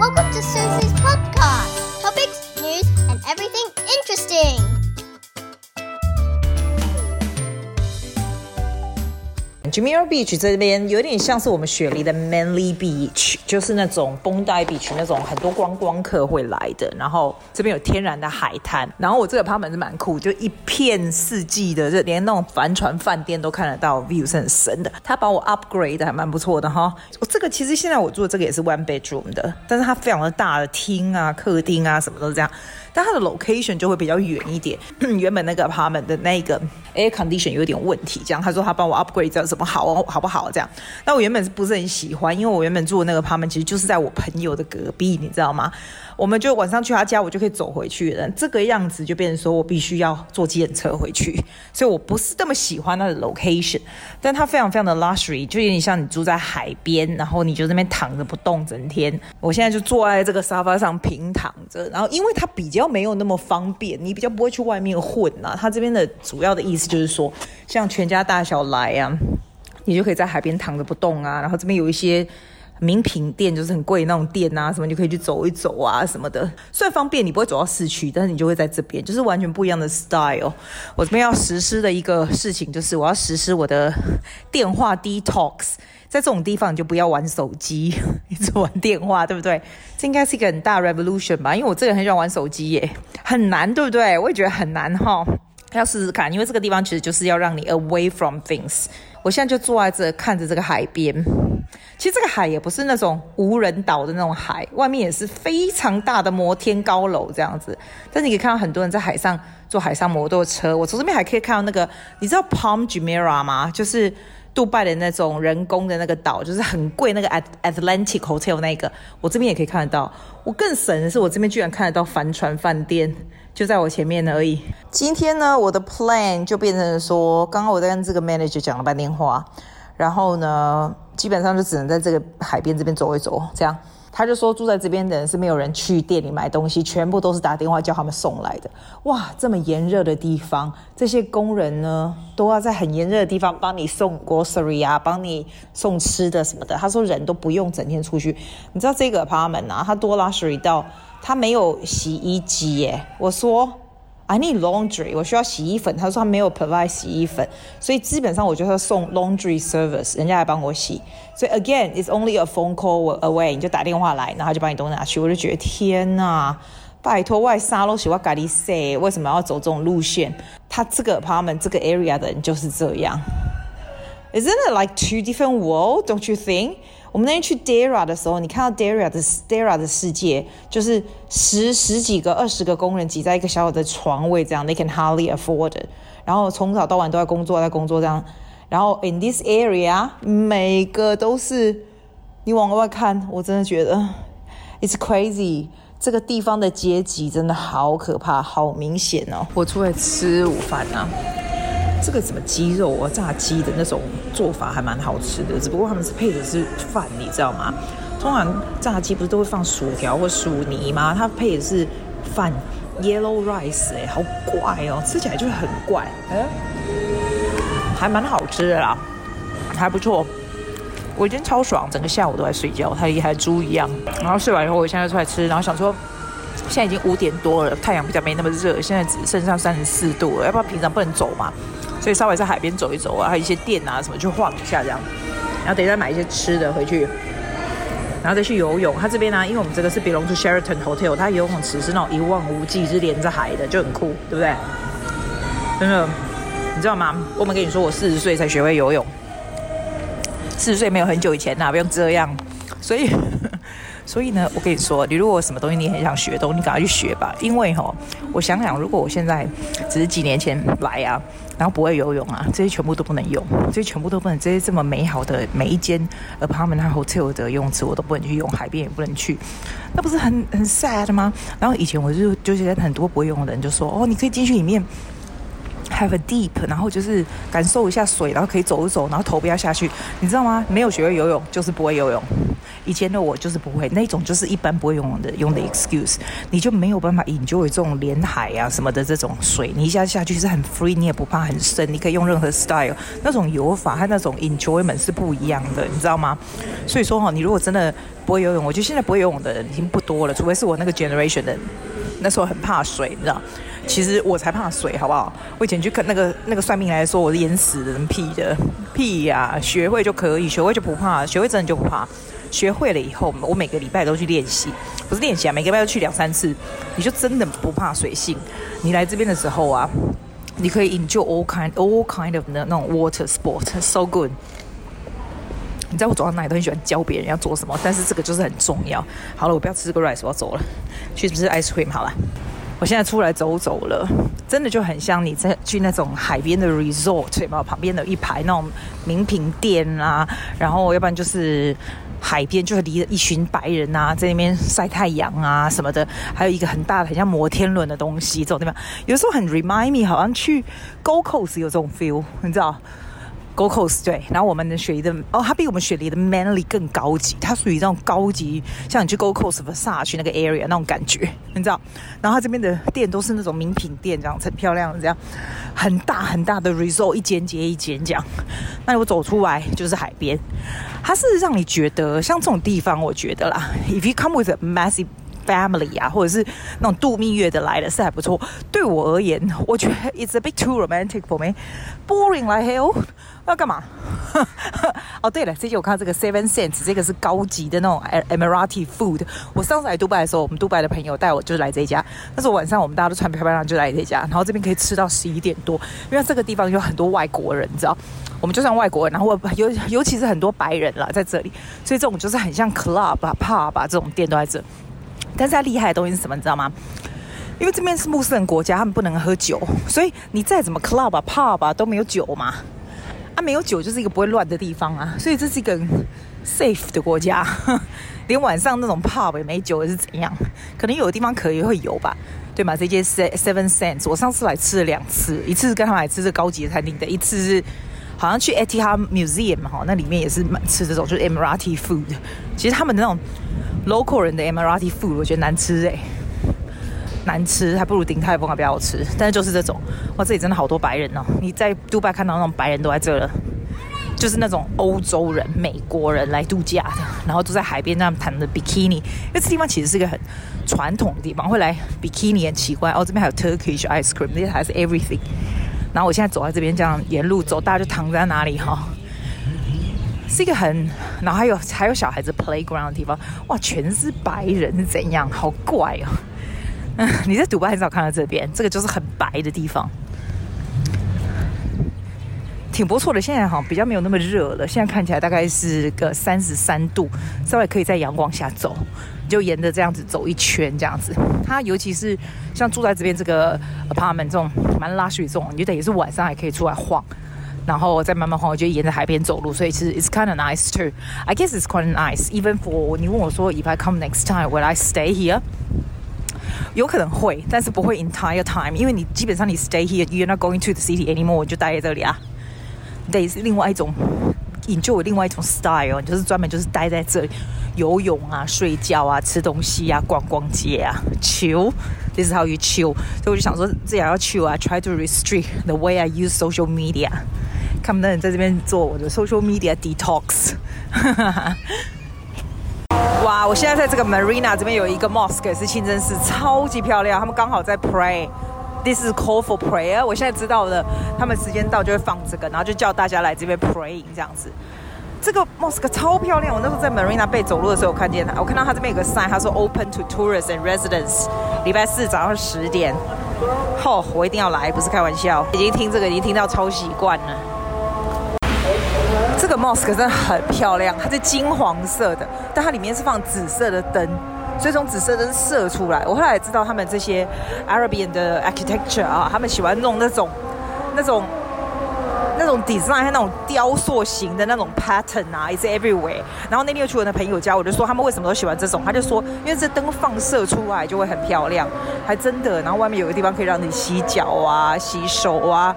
Welcome to Susie's podcast. Topics, news, and everything interesting. Jumeirah Beach 这边有点像是我们雪梨的 Manly Beach， 就是那种绷带比群那种很多观光客会来的。然后这边有天然的海滩，然后我这个 apartment 是蛮酷，就一片四季的，就连那种帆船饭店都看得到，view 是很深的。他把我 upgrade 的还蛮不错的哈。我这个其实现在我住的这个也是 one bedroom 的，但是它非常的大的厅啊、客厅啊什么都是这样。但它的 location 就会比较远一点。原本那个 apartment 的那个 air condition 有点问题，这样他说他帮我 upgrade 这样怎么好哦好不好？这样，那我原本是不是很喜欢？因为我原本住的那个 apartment 其实就是在我朋友的隔壁，你知道吗？我们就晚上去他家，我就可以走回去了。这个样子就变成说我必须要坐计程车回去，所以我不是那么喜欢它的 location。但它非常非常的 luxury，就有点像你住在海边，然后你就那边躺着不动整天。我现在就坐在这个沙发上平躺着，然后因为它比较没有那么方便，你比较不会去外面混啊。它这边的主要的意思就是说，像全家大小来啊，你就可以在海边躺着不动啊。然后这边有一些。名品店就是很贵那种店啊，什么你可以去走一走啊什么的，虽然方便，你不会走到市区，但是你就会在这边，就是完全不一样的 style。我这边要实施的一个事情就是，我要实施我的电话 detox，在这种地方你就不要玩手机，一直玩电话，对不对？这应该是一个很大 revolution 吧？因为我这个人很喜欢玩手机耶，很难，对不对？我也觉得很难哈，要试试看，因为这个地方其实就是要让你 away from things。我现在就坐在这看着这个海边。其实这个海也不是那种无人岛的那种海，外面也是非常大的摩天高楼这样子。但你可以看到很多人在海上坐海上摩托车。我从这边还可以看到那个，你知道 Palm Jumeirah 吗？就是杜拜的那种人工的那个岛，就是很贵那个 Atlantic Hotel 那个。我这边也可以看得到。我更神的是，我这边居然看得到帆船饭店，就在我前面而已。今天呢，我的 plan 就变成说，刚刚我在跟这个 manager 讲了半天话。然后呢，基本上就只能在这个海边这边走一走，这样。他就说住在这边的人是没有人去店里买东西，全部都是打电话叫他们送来的。哇，这么炎热的地方，这些工人呢都要在很炎热的地方帮你送 grocery 啊，帮你送吃的什么的。他说人都不用整天出去。你知道这个 apartment 啊，他多 luxury 到他没有洗衣机耶。我说。I need laundry，我需要洗衣粉。他说他没有 provide 洗衣粉，所以基本上我就要送 laundry service，人家来帮我洗。所以 again, it's only a phone call away，你就打电话来，然后就把你东西拿去。我就觉得天哪，拜托外沙都喜欢咖喱色，为什么要走这种路线？他这个 apartment 这个 area 的人就是这样。Isn't it like two different world? Don't you think? 我们那天去 dera 的时候，你看到 dera 的 dera 的世界，就是十十几个、二十个工人挤在一个小小的床位这样，they can hardly afford it。然后从早到晚都在工作，在工作这样。然后 in this area，每个都是你往外看，我真的觉得 it's crazy。这个地方的阶级真的好可怕，好明显哦。我出来吃午饭啊。这个什么鸡肉啊，炸鸡的那种做法还蛮好吃的，只不过他们是配的是饭，你知道吗？通常炸鸡不是都会放薯条或薯泥吗？它配的是饭，yellow rice，哎，好怪哦，吃起来就是很怪，哎，还蛮好吃的啦，还不错。我今天超爽，整个下午都在睡觉，它也还猪一样。然后睡完以后，我现在出来吃，然后想说。现在已经五点多了，太阳比较没那么热，现在只剩下三十四度了，要不然平常不能走嘛，所以稍微在海边走一走啊，还有一些店啊什么去晃一下这样，然后等一下买一些吃的回去，然后再去游泳。它这边呢、因为我们这个是 belong to Sheraton Hotel，它游泳池是那种一望无际，是连着海的，就很酷，对不对？真的，你知道吗？我们跟你说，我四十岁才学会游泳，四十岁没有很久以前呐、不用这样，所以。所以呢，我跟你说，你如果什么东西你很想学的，你赶快去学吧。因为哈，我想想，如果我现在只是几年前来啊，然后不会游泳啊，这些全部都不能用，这些全部都不能，这些这么美好的每一间 apartment hotel 的游泳池我都不能去用，海边也不能去，那不是很很 sad 吗？然后以前我就就觉得很多不会游泳的人就说，哦，你可以进去里面 have a deep，然后就是感受一下水，然后可以走一走，然后头不要下去，你知道吗？没有学会游泳就是不会游泳。以前的我就是不会，那种就是一般不会游泳的用的 excuse，你就没有办法 enjoy 这种连海啊什么的这种水，你一下下去是很 free，你也不怕很深，你可以用任何 style，那种游法和那种 enjoyment 是不一样的，你知道吗？所以说哈，你如果真的不会游泳，我觉得现在不会游泳的人已经不多了，除非是我那个 generation 的人，那时候很怕水，你知道。其实我才怕水，好不好？我以前去看那个那个算命来说，我是淹死的人，屁的屁呀、学会就可以，学会就不怕，学会真的就不怕。学会了以后，我每个礼拜都去练习，不是练习啊，每个礼拜都去两三次，你就真的不怕水性。你来这边的时候啊，你可以 enjoy all kind all kind of 的那种 water sport，so good。你知道我走到哪里都很喜欢教别人要做什么，但是这个就是很重要。好了，我不要吃这个 rice，我要走了，去吃 ice cream 好了。我现在出来走走了，真的就很像你在去那种海边的 resort，有没有？旁边的一排那种名品店啊，然后要不然就是海边，就是离了一群白人啊，在那边晒太阳啊什么的，还有一个很大的很像摩天轮的东西，这种地方有时候很 remind me，好像去 Go Coast 有这种 feel，你知道？Golcous 对，然后我们的雪梨的哦，它比我们雪梨的 Manly 更高级，它属于那种高级，像你去 Gold Coast Versace 那个 area 那种感觉，你知道？然后它这边的店都是那种名品店，这样很漂亮，这样很大很大的 resort，一间接一间这样。那我走出来就是海边，它是让你觉得像这种地方，我觉得啦，if you come with a massive family 啊，或者是那种度蜜月的来的是还不错。对我而言，我觉得 it's a bit too romantic for me，boring like hell。要干嘛？哦，对了，这期我看到这个 Seven Cents，这个是高级的那种 Emirati food。我上次来杜拜的时候，我们杜拜的朋友带我就是来这家。那时候晚上我们大家都穿漂漂亮就来这家，然后这边可以吃到十一点多，因为这个地方有很多外国人，你知道？我们就算外国人，然后尤尤其是很多白人啦在这里，所以这种就是很像 club 啊、pub 啊这种店都在这。但是它厉害的东西是什么？你知道吗？因为这边是穆斯林国家，他们不能喝酒，所以你再怎么 club 啊、pub 啊都没有酒嘛。啊，没有酒就是一个不会乱的地方啊，所以这是一个 safe 的国家，连晚上那种 pub 也没酒是怎样？可能有的地方可以会有吧，对吗？这间 Seven Cents，我上次来吃了两次，一次是跟他们来吃这高级的餐厅的，一次是好像去 Etihad Museum 哈，那里面也是吃这种就是 Emirati food。其实他们那种 local 人的 Emirati food 我觉得难吃哎。难吃，还不如鼎泰丰还比较好吃。但是就是这种，哇，这里真的好多白人哦！你在杜拜看到那种白人都在这了，就是那种欧洲人、美国人来度假的，然后都在海边那样躺着 bikini。因为这地方其实是一个很传统的地方，会来 bikini 很奇怪哦。这边还有 Turkish ice cream，这些还是 everything。然后我现在走在这边，这样沿路走，大家就躺在哪里哈、是一个很，然后还有还有小孩子 playground 的地方，哇，全是白人是怎样？好怪哦！嗯，你在迪拜很少看到这边，这个就是很白的地方，挺不错的。现在好像比较没有那么热了，现在看起来大概是个三十三度，稍微可以在阳光下走，就沿着这样子走一圈，这样子。它尤其是像住在这边这个 apartment 这种蛮 luxury 这种，你就等于是晚上还可以出来晃，然后再慢慢晃，我就沿着海边走路，所以其实 it's kind of nice too. I guess it's quite nice, even for 你问我说 if I come next time, will I stay here? 有可能会，但是不会 entire time，因为你基本上你 stay here，you're not going to the city anymore，我就待在这里啊。得是另外一种，你就有另外一种 style，就是专门就是待在这里，游泳啊、睡觉啊、吃东西啊、逛逛街啊，chill，this is how you chill。所以我就想说，这样要 chill 啊，try to restrict the way I use social media。看不到人在这边做我的 social media detox。哇！我现在在这个 Marina 这边有一个 mosque 是清真寺，超级漂亮。他们刚好在 pray。This is call for prayer。我现在知道了，他们时间到就会放这个，然后就叫大家来这边 praying 这样子。这个 mosque 超漂亮。我那时候在 Marina Bay 走路的时候，我看见它。我看到它这边有个 sign，它说 Open to tourists and residents。礼拜四早上十点。吼，我一定要来，不是开玩笑。已经听这个，已经听到超习惯了。这个 mosque 真的很漂亮，它是金黄色的，但它里面是放紫色的灯，所以从紫色灯射出来。我后来也知道他们这些 Arabian 的 architecture 啊，他们喜欢弄那种、那种、那种 design 和那种雕塑型的那种 pattern 啊，is everywhere。然后那天又去我的朋友家，我就说他们为什么都喜欢这种，他就说因为这灯放射出来就会很漂亮，还真的。然后外面有个地方可以让你洗脚啊、洗手啊。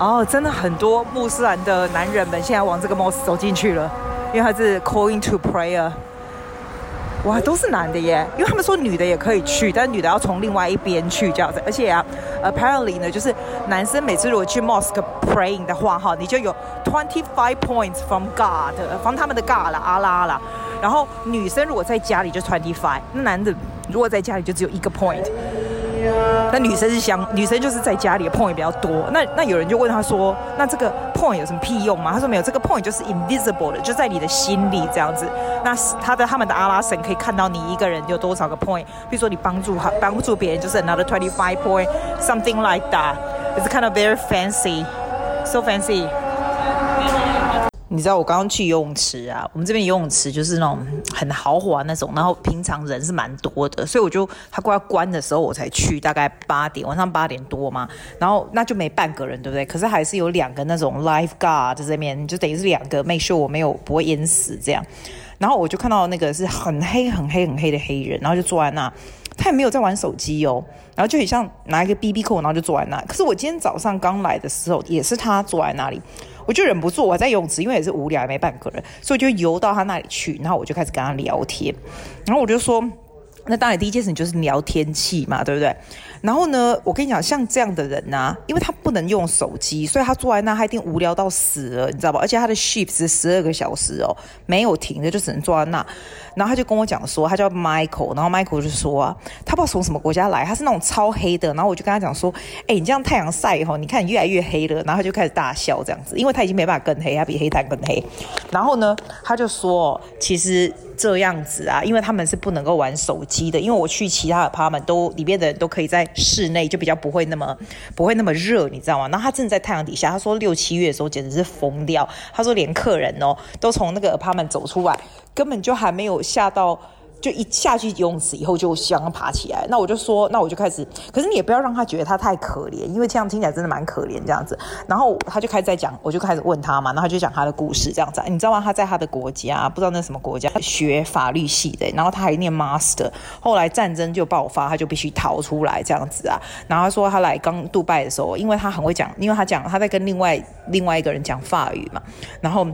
哦，真的很多穆斯林的男人们现在往这个 mosque 走进去了，因为它是 calling to prayer。哇，都是男的耶，因为他们说女的也可以去，但是女的要从另外一边去这样子。而且啊，apparently 呢，就是男生每次如果去 mosque praying 的话，哈，你就有 twenty five points from God，防他们的 God 啦，阿拉啦。然后女生如果在家里就 twenty five，那男的如果在家里就只有一个 point。那女生是想，女生就是在家里的 point 比较多。那那有人就问他说，那这个 point 有什么屁用吗？他说没有，这个 point 就是 invisible 的，就在你的心里这样子。那他的他们的阿拉神可以看到你一个人有多少个 point。比如说你帮助他帮助别人，就是 another twenty five point，something like that。It's kind of very fancy，so fancy。你知道我刚刚去游泳池啊，我们这边游泳池就是那种很豪华那种，然后平常人是蛮多的，所以我就他快要关的时候我才去，大概八点，晚上八点多嘛，然后那就没半个人，对不对？可是还是有两个那种 lifeguard 在这边，就等于是两个 make sure 我没有不会淹死这样，然后我就看到那个是很黑很黑很黑的黑人，然后就坐在那，他也没有在玩手机哦，然后就很像拿一个 BB 扣，然后就坐在那。可是我今天早上刚来的时候，也是他坐在那里。我就忍不住，我在游泳池，因为也是无聊，也没半个人，所以就游到他那里去，然后我就开始跟他聊天，然后我就说，那当然第一件事就是聊天气嘛，对不对？然后呢，我跟你讲，像这样的人呐、啊，因为他不能用手机，所以他坐在那，他一定无聊到死了，你知道吧？而且他的 shift 是十二个小时哦，没有停的，就只能坐在那。然后他就跟我讲说，他叫 Michael，然后 Michael 就说啊，他不知道从什么国家来，他是那种超黑的。然后我就跟他讲说，哎，你这样太阳晒以后，你看你越来越黑了。然后他就开始大笑这样子，因为他已经没办法更黑，他比黑炭更黑。然后呢，他就说，其实这样子啊，因为他们是不能够玩手机的，因为我去其他的 apartment 都里面的人都可以在。室内就比较不会那么不会那么热，你知道吗？然后他正在太阳底下，他说六七月的时候简直是疯掉。他说连客人哦都从那个 apartment 走出来，根本就还没有下到。就一下去游泳池以后就想爬起来，那我就说，那我就开始。可是你也不要让他觉得他太可怜，因为这样听起来真的蛮可怜这样子。然后他就开始在讲，我就开始问他嘛，然后他就讲他的故事这样子。你知道吗？他在他的国家，不知道那什么国家学法律系的，然后他还念 master。后来战争就爆发，他就必须逃出来这样子啊。然后他说他来刚杜拜的时候，因为他很会讲，因为他讲他在跟另外另外一个人讲法语嘛，然后。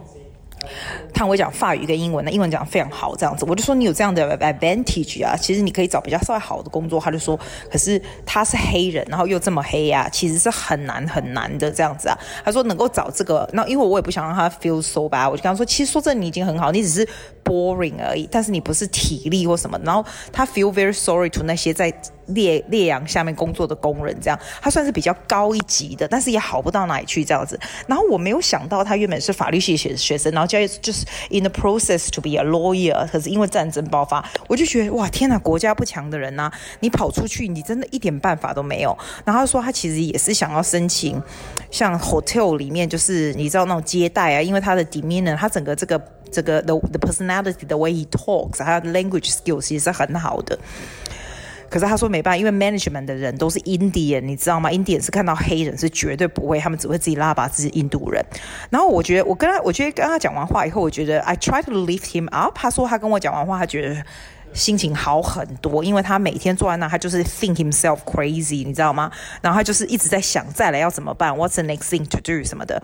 他会讲法语跟英文，那英文讲得非常好，这样子，我就说你有这样的 advantage 啊，其实你可以找比较稍微好的工作。他就说，可是他是黑人，然后又这么黑啊，其实是很难很难的这样子啊。他说能够找这个，那因为我也不想让他 feel so bad，我就跟他说，其实说真的，你已经很好，你只是 boring 而已，但是你不是体力或什么。然后他 feel very sorry to 那些在。烈烈阳下面工作的工人，这样他算是比较高一级的，但是也好不到哪里去这样子。然后我没有想到他原本是法律系学学生，然后就就是 in the process to be a lawyer，可是因为战争爆发，我就觉得哇天哪，国家不强的人呐、你跑出去，你真的一点办法都没有。然后他说他其实也是想要申请像 hotel 里面，就是你知道那种接待啊，因为他的 demeanor，他整个这个这个 the the personality，the way he talks，他的 language skills 其实是很好的。可是他说没办法，因为 management 的人都是 Indian，你知道吗？Indian 是看到黑人是绝对不会，他们只会自己拉拔自己印度人。然后我觉得我跟他，我觉得跟他讲完话以后，我觉得 I try to lift him up。他说他跟我讲完话，他觉得心情好很多，因为他每天坐在那，他就是 think himself crazy，你知道吗？然后他就是一直在想再来要怎么办，What's the next thing to do 什么的。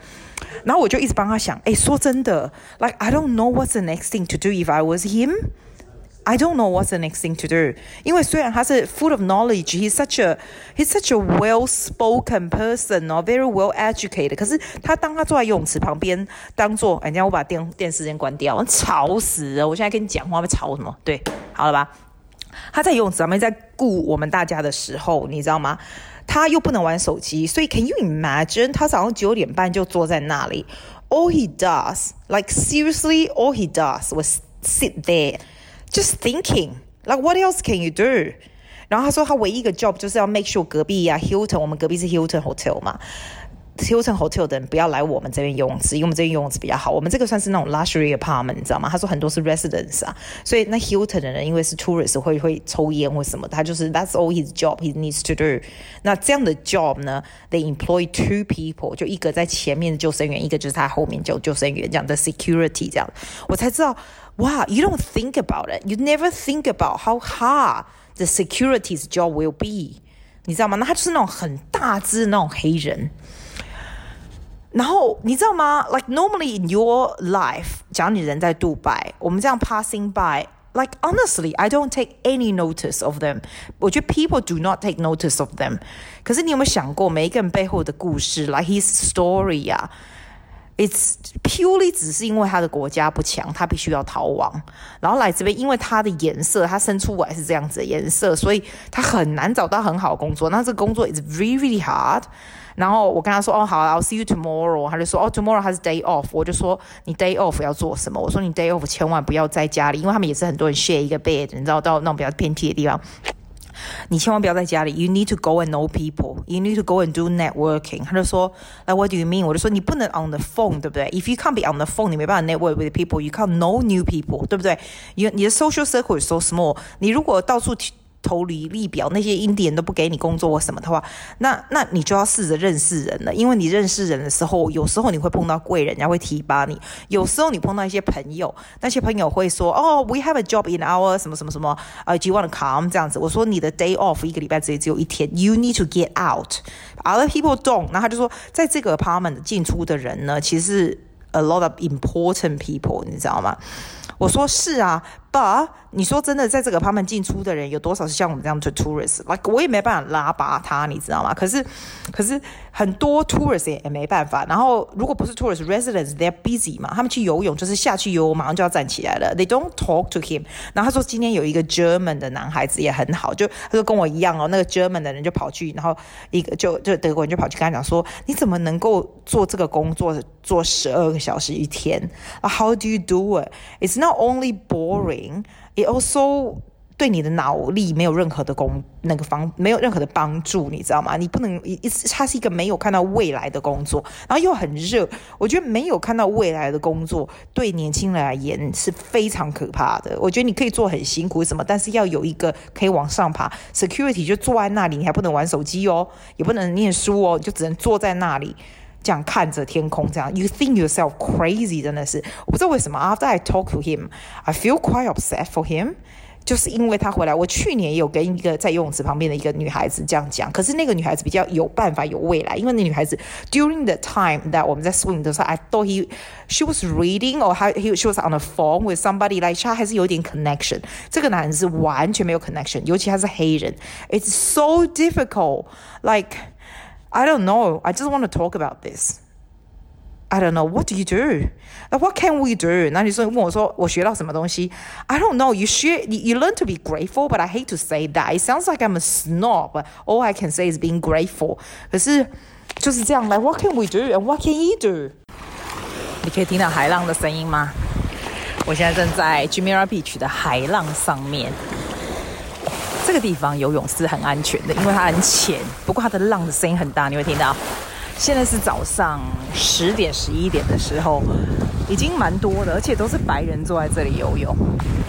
然后我就一直帮他想，哎，说真的，like I don't know what's the next thing to do if I was him。I don't know what's the next thing to do，因为虽然他是 full of knowledge，he's such a he's such a well-spoken person 哦，very well educated。可是他当他坐在游泳池旁边，当做哎，你让我把电电视先关掉，吵死了！我现在跟你讲话会吵什么？对，好了吧？他在游泳池旁边在顾我们大家的时候，你知道吗？他又不能玩手机，所以 Can you imagine？他早上九点半就坐在那里，all he does, like seriously, all he does was sit there。 Just thinking, like what else can you do? 然后他说他唯一一个 job 就是要 make sure 隔壁啊 Hilton，我们隔壁是 Hilton Hotel 嘛，Hilton Hotel 的人不要来我们这边游泳池，因为我们这边游泳池比较好。我们这个算是那种 luxury apartment，你知道吗？他说很多是 residents 啊，所以那 Hilton 的人因为是 tourist 会会抽烟或什么，他就是 that's all his job he needs to do。那这样的 job 呢，they employ two people，就一个在前面的救生员，一个就是他后面救救生员这样的 security 这样，我才知道。 哇，you don't think about it. You never think about how hard the security's job will be. 你知道吗？那他就是那种很大只的那种黑人。然后你知道吗？Like normally in your life，假如你人在杜拜，我们这样 passing by Like honestly, I don't take any notice of them. 我觉得 people do not take notice of them. 可是你有没有想过，每一个人背后的故事，like his story 啊 ？It's purely 只是因为他的国家不强，他必须要逃亡，然后来这边，因为他的颜色，他生出来是这样子的颜色，所以他很难找到很好的工作。那这个工作 is really really hard。然后我跟他说，哦好，I'll see you tomorrow。他就说，哦，tomorrow 他是 day off。我就说，你 day off 要做什么？我说你 day off 千万不要在家里，因为他们也是很多人 share 一个 bed，你知道到那种比较偏僻的地方。你千万不要在家里，You need to go and know people. You need to go and do networking。他就说，Like what do you mean？我就说你不能 on the phone，对不对？If you can't be on the phone，你没办法 network with people，you can't know new people，对不对？你你的 social circle is so small。你如果到处 投履历表，那些印第安都不给你工作或什么的话，那那你就要试着认识人了。因为你认识人的时候，有时候你会碰到贵人，人家会提拔你；有时候你碰到一些朋友，那些朋友会说：“哦，we have a job in our 什么什么什么，呃、uh,，do you want to come？” 这样子，我说你的 day off 一个礼拜只有只有一天，you need to get out。Other people don't。然后他就说，在这个 apartment 进出的人呢，其实 a lot of important people，你知道吗？我说是啊吧你说真的，在这个他们进出的人有多少是像我们这样的 tourist？Like 我也没办法拉拔他，你知道吗？可是，可是很多 tourist 也也没办法。然后如果不是 tourist residents，they're busy 嘛，他们去游泳就是下去游，马上就要站起来了。They don't talk to him。然后他说今天有一个 German 的男孩子也很好，就他说跟我一样哦，那个 German 的人就跑去，然后一个就就德国人就跑去跟他讲说，你怎么能够做这个工作做十二个小时一天？How do you do it? It's not only boring, it also 对你的脑力没有任何的功那个方没有任何的帮助，你知道吗？你不能一它是一个没有看到未来的工作，然后又很热。我觉得没有看到未来的工作对年轻人而言是非常可怕的。我觉得你可以做很辛苦什么，但是要有一个可以往上爬。Security 就坐在那里，你还不能玩手机哦，也不能念书哦，就只能坐在那里。这样看着天空，这样，you think yourself crazy，真的是，我不知道为什么。After I talk to him, I feel quite upset for him，就是因为他回来。我去年也有跟一个在游泳池旁边的一个女孩子这样讲，可是那个女孩子比较有办法、有未来，因为那女孩子 during the time that 我们在 swim 的时候，I thought he she was reading or he she was on the phone with somebody like 他还是有点 connection。这个男人是完全没有 connection，尤其他是黑人，it's so difficult like。 I don't know. I just want to talk about this. I don't know. What do you do? Like, what can we do? 那你说问我说我学到什么东西？I don't know. You should you learn to be grateful, but I hate to say that. It sounds like I'm a snob. But all I can say is being grateful. 可是就是这样。Like, what can we do? And what can you do? 你可以听到海浪的声音吗？我现在正在 Jumeirah Beach 的海浪上面。 这个地方游泳是很安全的，因为它很浅。不过它的浪的声音很大，你会听到。现在是早上十点十一点的时候，已经蛮多的，而且都是白人坐在这里游泳。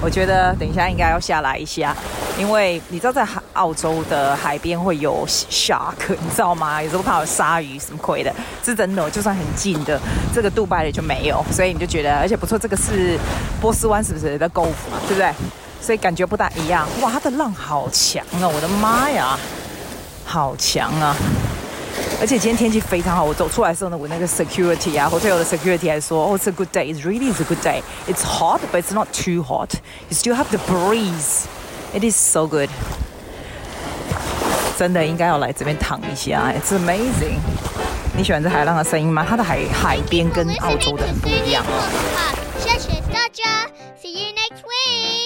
我觉得等一下应该要下来一下，因为你知道在澳洲的海边会有 shark，你知道吗？有时候怕有鲨鱼什么鬼的，是真的。就算很近的，这个杜拜的就没有，所以你就觉得，而且不错。这个是波斯湾，是不是的 Gulf 嘛？对不对？所以感觉不大一样。哇，它的浪好强啊！我的妈呀，好强啊！而且今天天气非常好，我走出来的时候呢，我那个 security 啊，hotel 的 security 还说，哦、oh,，it's a good day，it really is a good day，it's hot，but it's not too hot，you still have the breeze，it is so good。真的应该要来这边躺一下，it's amazing。你喜欢这海浪的声音吗？它的海海边跟澳洲的很不一样。谢谢大家，see you next week。